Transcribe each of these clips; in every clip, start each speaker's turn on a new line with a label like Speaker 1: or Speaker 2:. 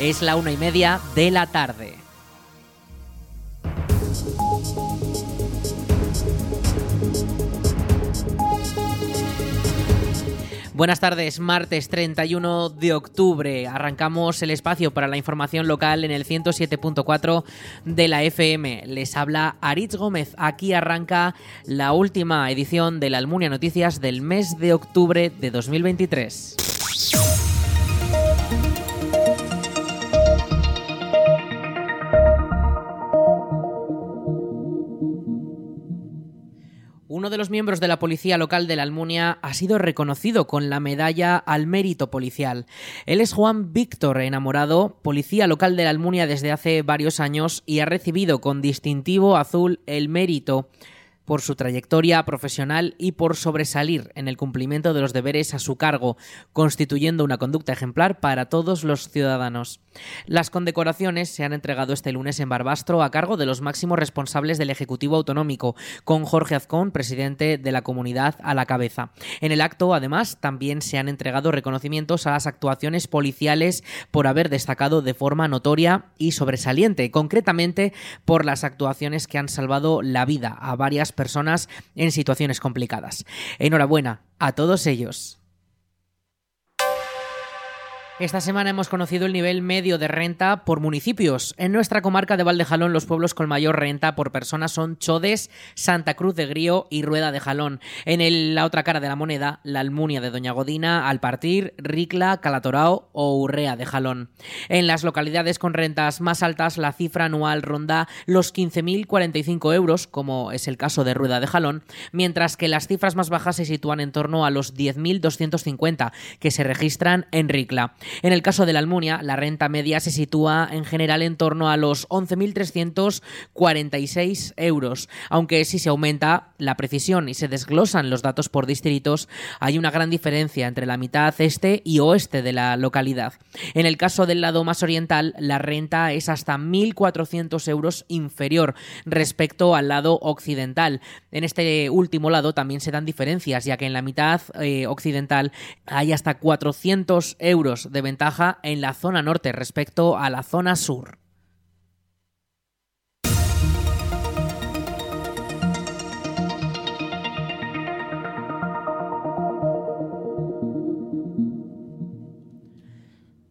Speaker 1: Es la una y media de la tarde. Buenas tardes, martes 31 de octubre. Arrancamos el espacio para la información local en el 107.4 de la FM. Les habla Aritz Gómez. Aquí arranca la última edición de la Almunia Noticias del mes de octubre de 2023. Uno de los miembros de la policía local de la Almunia ha sido reconocido con la medalla al mérito policial. Él es Juan Víctor Enamorado, policía local de la Almunia desde hace varios años y ha recibido con distintivo azul el mérito por su trayectoria profesional y por sobresalir en el cumplimiento de los deberes a su cargo, constituyendo una conducta ejemplar para todos los ciudadanos. Las condecoraciones se han entregado este lunes en Barbastro a cargo de los máximos responsables del Ejecutivo Autonómico, con Jorge Azcón, presidente de la comunidad, a la cabeza. En el acto, además, también se han entregado reconocimientos a las actuaciones policiales por haber destacado de forma notoria y sobresaliente, concretamente por las actuaciones que han salvado la vida a varias en situaciones complicadas. Enhorabuena a todos ellos. Esta semana hemos conocido el nivel medio de renta por municipios. En nuestra comarca de Valdejalón, los pueblos con mayor renta por persona son Chodes, Santa Cruz de Grío y Rueda de Jalón. En la otra cara de la moneda, la Almunia de Doña Godina, Alpartir, Ricla, Calatorao o Urrea de Jalón. En las localidades con rentas más altas, la cifra anual ronda los 15.045 euros, como es el caso de Rueda de Jalón, mientras que las cifras más bajas se sitúan en torno a los 10.250 que se registran en Ricla. En el caso de la Almunia, la renta media se sitúa en general en torno a los 11.346 euros, aunque si se aumenta la precisión y se desglosan los datos por distritos, hay una gran diferencia entre la mitad este y oeste de la localidad. En el caso del lado más oriental, la renta es hasta 1.400 euros inferior respecto al lado occidental. En este último lado también se dan diferencias, ya que en la mitad eh, occidental hay hasta 400 euros de ventaja en la zona norte respecto a la zona sur.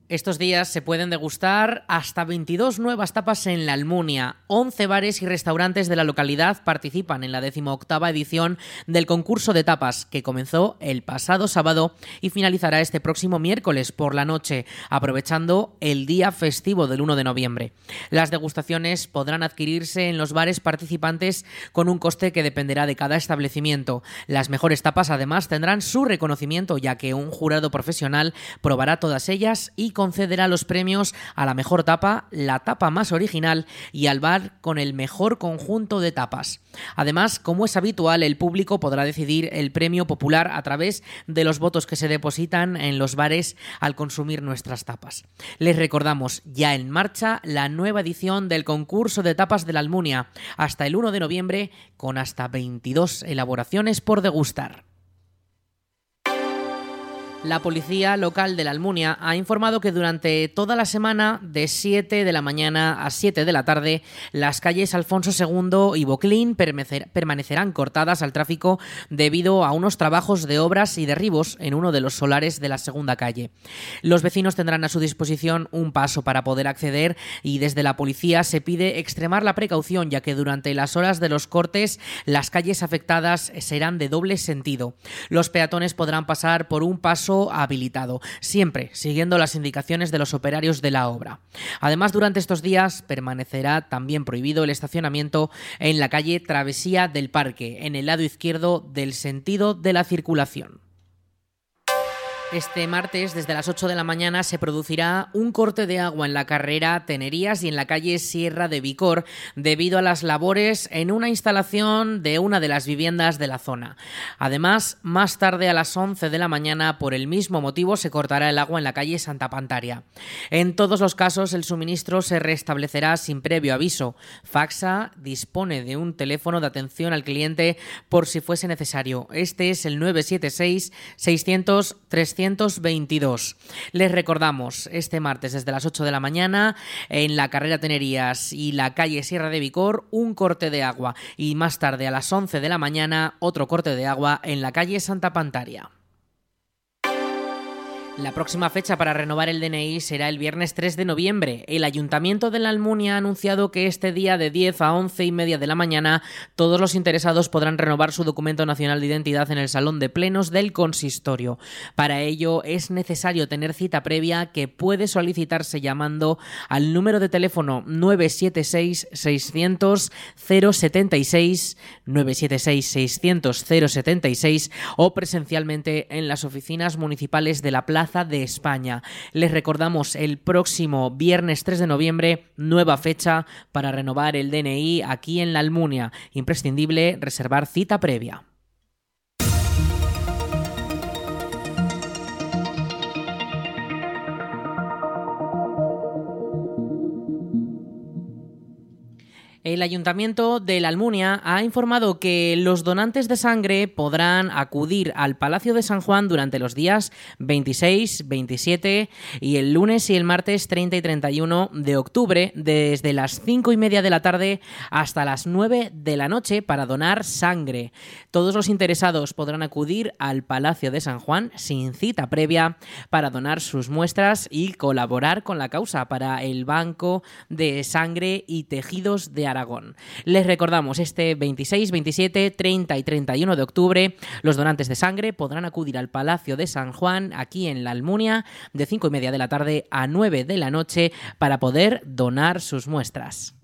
Speaker 1: Estos días se pueden degustar hasta 22 nuevas tapas en la Almunia. 11 bares y restaurantes de la localidad participan en la 18 edición del concurso de tapas que comenzó el pasado sábado y finalizará este próximo miércoles por la noche, aprovechando el día festivo del 1 de noviembre. Las degustaciones podrán adquirirse en los bares participantes con un coste que dependerá de cada establecimiento. Las mejores tapas además tendrán su reconocimiento ya que un jurado profesional probará todas ellas y concederá los premios a la mejor tapa, la tapa más original y al bar con el mejor conjunto de tapas. Además, como es habitual, el público podrá decidir el premio popular a través de los votos que se depositan en los bares al consumir nuestras tapas. Les recordamos ya en marcha la nueva edición del concurso de tapas de la Almunia hasta el 1 de noviembre con hasta 22 elaboraciones por degustar. La policía local de la Almunia ha informado que durante toda la semana, de 7 de la mañana a 7 de la tarde, las calles Alfonso II y Boclín permanecerán cortadas al tráfico debido a unos trabajos de obras y derribos en uno de los solares de la segunda calle. Los vecinos tendrán a su disposición un paso para poder acceder y desde la policía se pide extremar la precaución ya que durante las horas de los cortes las calles afectadas serán de doble sentido. Los peatones podrán pasar por un paso habilitado, siempre siguiendo las indicaciones de los operarios de la obra. Además, durante estos días permanecerá también prohibido el estacionamiento en la calle Travesía del Parque, en el lado izquierdo del sentido de la circulación. Este martes, desde las 8 de la mañana, se producirá un corte de agua en la carrera Tenerías y en la calle Sierra de Vicor debido a las labores en una instalación de una de las viviendas de la zona. Además, más tarde a las 11 de la mañana, por el mismo motivo, se cortará el agua en la calle Santa Pantaria. En todos los casos, el suministro se restablecerá sin previo aviso. Faxa dispone de un teléfono de atención al cliente por si fuese necesario. Este es el 976 600 300 322. Les recordamos, este martes desde las 8 de la mañana, en la carrera Tenerías y la calle Sierra de Vicor, un corte de agua. Y más tarde, a las 11 de la mañana, otro corte de agua en la calle Santa Pantaria. La próxima fecha para renovar el DNI será el viernes 3 de noviembre. El Ayuntamiento de la Almunia ha anunciado que este día de 10 a 11 y media de la mañana todos los interesados podrán renovar su documento nacional de identidad en el Salón de Plenos del Consistorio. Para ello es necesario tener cita previa que puede solicitarse llamando al número de teléfono 976 600 076 976 600 076 o presencialmente en las oficinas municipales de la Plaza de España. Les recordamos el próximo viernes 3 de noviembre, nueva fecha para renovar el DNI aquí en la Almunia. Imprescindible reservar cita previa. El Ayuntamiento de la Almunia ha informado que los donantes de sangre podrán acudir al Palacio de San Juan durante los días 26, 27 y el lunes y el martes 30 y 31 de octubre desde las 5 y media de la tarde hasta las 9 de la noche para donar sangre. Todos los interesados podrán acudir al Palacio de San Juan sin cita previa para donar sus muestras y colaborar con la causa para el Banco de Sangre y Tejidos de Aragón. Les recordamos, este 26, 27, 30 y 31 de octubre, los donantes de sangre podrán acudir al Palacio de San Juan, aquí en la Almunia, de 5 y media de la tarde a 9 de la noche, para poder donar sus muestras.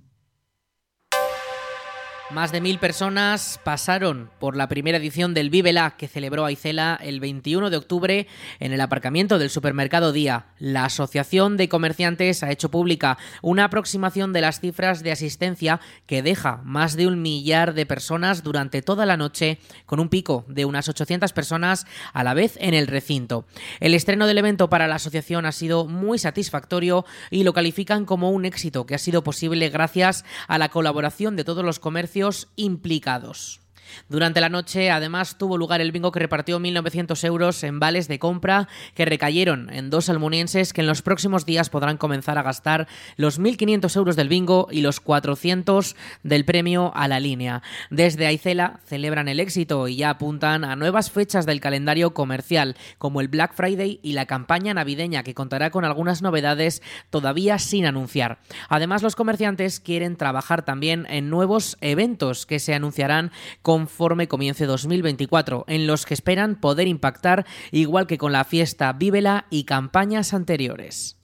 Speaker 1: Más de mil personas pasaron por la primera edición del Vivela que celebró Aicela el 21 de octubre en el aparcamiento del supermercado Día. La Asociación de Comerciantes ha hecho pública una aproximación de las cifras de asistencia que deja más de un millar de personas durante toda la noche, con un pico de unas 800 personas a la vez en el recinto. El estreno del evento para la asociación ha sido muy satisfactorio y lo califican como un éxito que ha sido posible gracias a la colaboración de todos los comercios implicados. Durante la noche, además, tuvo lugar el bingo que repartió 1.900 euros en vales de compra que recayeron en dos almunienses que en los próximos días podrán comenzar a gastar los 1.500 euros del bingo y los 400 del premio a la línea. Desde Aicela celebran el éxito y ya apuntan a nuevas fechas del calendario comercial, como el Black Friday y la campaña navideña, que contará con algunas novedades todavía sin anunciar. Además, los comerciantes quieren trabajar también en nuevos eventos que se anunciarán con conforme comience 2024, en los que esperan poder impactar igual que con la fiesta Vívela y campañas anteriores.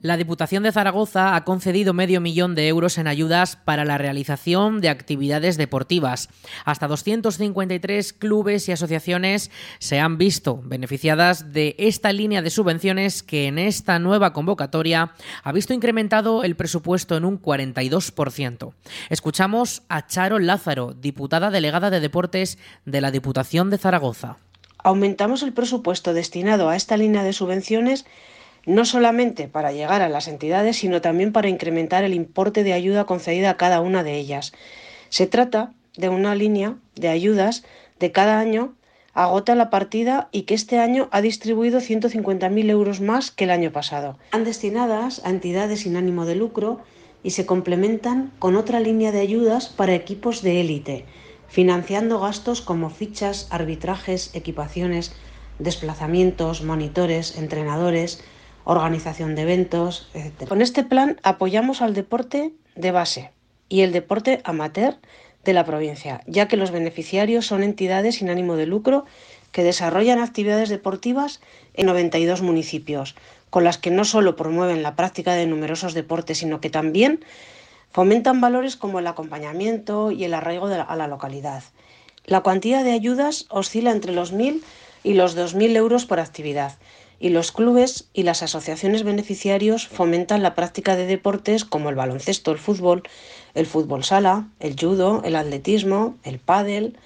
Speaker 1: La Diputación de Zaragoza ha concedido medio millón de euros en ayudas para la realización de actividades deportivas. Hasta 253 clubes y asociaciones se han visto beneficiadas de esta línea de subvenciones que en esta nueva convocatoria ha visto incrementado el presupuesto en un 42%. Escuchamos a Charo Lázaro, diputada delegada de Deportes de la Diputación de Zaragoza.
Speaker 2: Aumentamos el presupuesto destinado a esta línea de subvenciones no solamente para llegar a las entidades, sino también para incrementar el importe de ayuda concedida a cada una de ellas. Se trata de una línea de ayudas de cada año agota la partida y que este año ha distribuido 150.000 euros más que el año pasado. Están destinadas a entidades sin ánimo de lucro y se complementan con otra línea de ayudas para equipos de élite, financiando gastos como fichas, arbitrajes, equipaciones, desplazamientos, monitores, entrenadores, organización de eventos, etc. Con este plan apoyamos al deporte de base y el deporte amateur de la provincia, ya que los beneficiarios son entidades sin ánimo de lucro que desarrollan actividades deportivas en 92 municipios, con las que no solo promueven la práctica de numerosos deportes, sino que también fomentan valores como el acompañamiento y el arraigo a la localidad. La cuantía de ayudas oscila entre los 1.000 y los 2.000 euros por actividad, y los clubes y las asociaciones beneficiarios fomentan la práctica de deportes como el baloncesto, el fútbol, el fútbol sala, el judo, el atletismo, el pádel,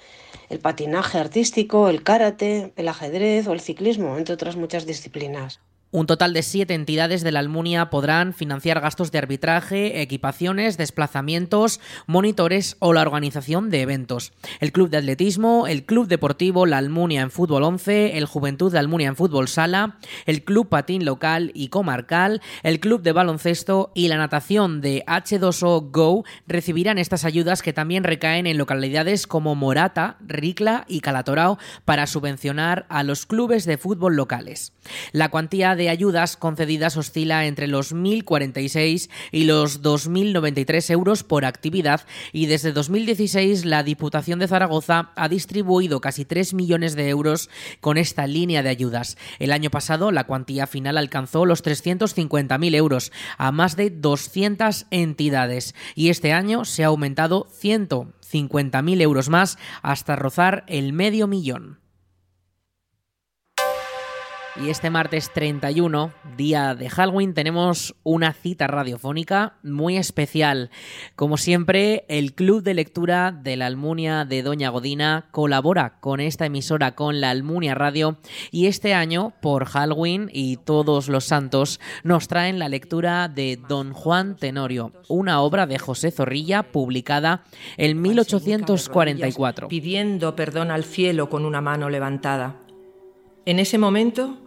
Speaker 2: el patinaje artístico, el karate, el ajedrez o el ciclismo, entre otras muchas disciplinas.
Speaker 1: Un total de siete entidades de la Almunia podrán financiar gastos de arbitraje, equipaciones, desplazamientos, monitores o la organización de eventos. El Club de Atletismo, el Club Deportivo La Almunia en Fútbol 11, el Juventud de Almunia en Fútbol Sala, el Club Patín Local y Comarcal, el Club de Baloncesto y la natación de H2O Go recibirán estas ayudas que también recaen en localidades como Morata, Ricla y Calatorao para subvencionar a los clubes de fútbol locales. La cuantía de de ayudas concedidas oscila entre los 1.046 y los 2.093 euros por actividad y desde 2016 la Diputación de Zaragoza ha distribuido casi 3 millones de euros con esta línea de ayudas. El año pasado la cuantía final alcanzó los 350.000 euros a más de 200 entidades y este año se ha aumentado 150.000 euros más hasta rozar el medio millón. Y este martes 31, día de Halloween, tenemos una cita radiofónica muy especial. Como siempre, el Club de Lectura de la Almunia de Doña Godina colabora con esta emisora, con la Almunia Radio, y este año, por Halloween y todos los santos, nos traen la lectura de Don Juan Tenorio, una obra de José Zorrilla publicada en 1844.
Speaker 3: Pidiendo perdón al cielo con una mano levantada. En ese momento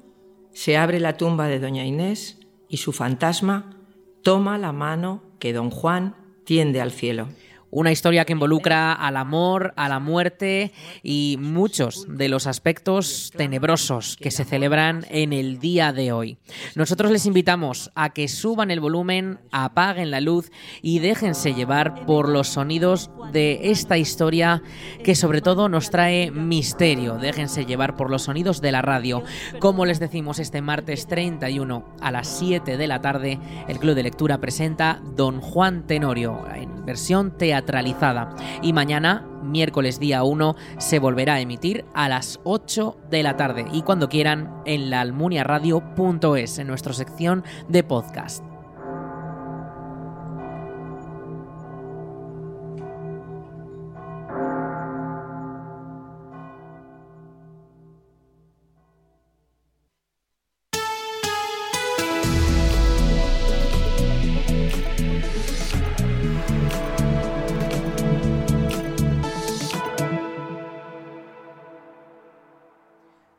Speaker 3: se abre la tumba de doña Inés y su fantasma toma la mano que don Juan tiende al cielo.
Speaker 1: Una historia que involucra al amor, a la muerte y muchos de los aspectos tenebrosos que se celebran en el día de hoy. Nosotros les invitamos a que suban el volumen, apaguen la luz y déjense llevar por los sonidos de esta historia que sobre todo nos trae misterio. Déjense llevar por los sonidos de la radio. Como les decimos este martes 31 a las 7 de la tarde, el Club de Lectura presenta Don Juan Tenorio en versión teatral y mañana, miércoles día 1, se volverá a emitir a las 8 de la tarde y cuando quieran en la almuniaradio.es en nuestra sección de podcast.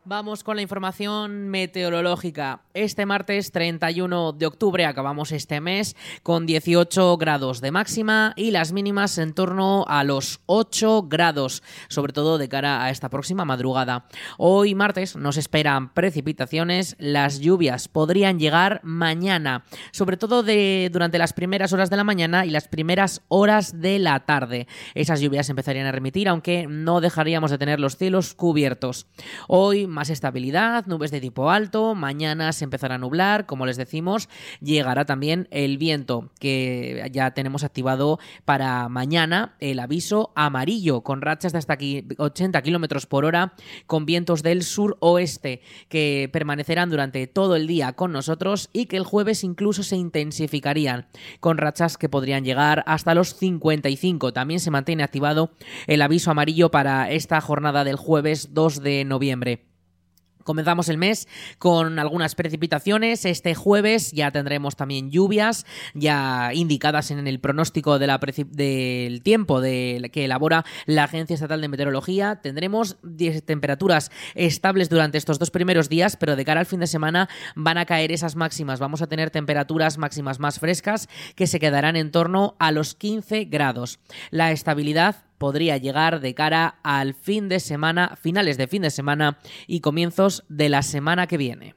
Speaker 1: Vamos con la información meteorológica. Este martes 31 de octubre acabamos este mes con 18 grados de máxima y las mínimas en torno a los 8 grados, sobre todo de cara a esta próxima madrugada. Hoy martes nos esperan precipitaciones, las lluvias podrían llegar mañana, sobre todo de, durante las primeras horas de la mañana y las primeras horas de la tarde. Esas lluvias empezarían a remitir, aunque no dejaríamos de tener los cielos cubiertos. Hoy más estabilidad, nubes de tipo alto, mañana se empezará a nublar, como les decimos, llegará también el viento, que ya tenemos activado para mañana el aviso amarillo, con rachas de hasta aquí 80 kilómetros por hora, con vientos del sur-oeste, que permanecerán durante todo el día con nosotros y que el jueves incluso se intensificarían, con rachas que podrían llegar hasta los 55. También se mantiene activado el aviso amarillo para esta jornada del jueves 2 de noviembre. Comenzamos el mes con algunas precipitaciones. Este jueves ya tendremos también lluvias, ya indicadas en el pronóstico del tiempo que elabora la Agencia Estatal de Meteorología. Tendremos temperaturas estables durante estos dos primeros días, pero de cara al fin de semana van a caer esas máximas. Vamos a tener temperaturas máximas más frescas que se quedarán en torno a los 15 grados. La estabilidad podría llegar de cara al fin de semana, finales de fin de semana y comienzos de la semana que viene.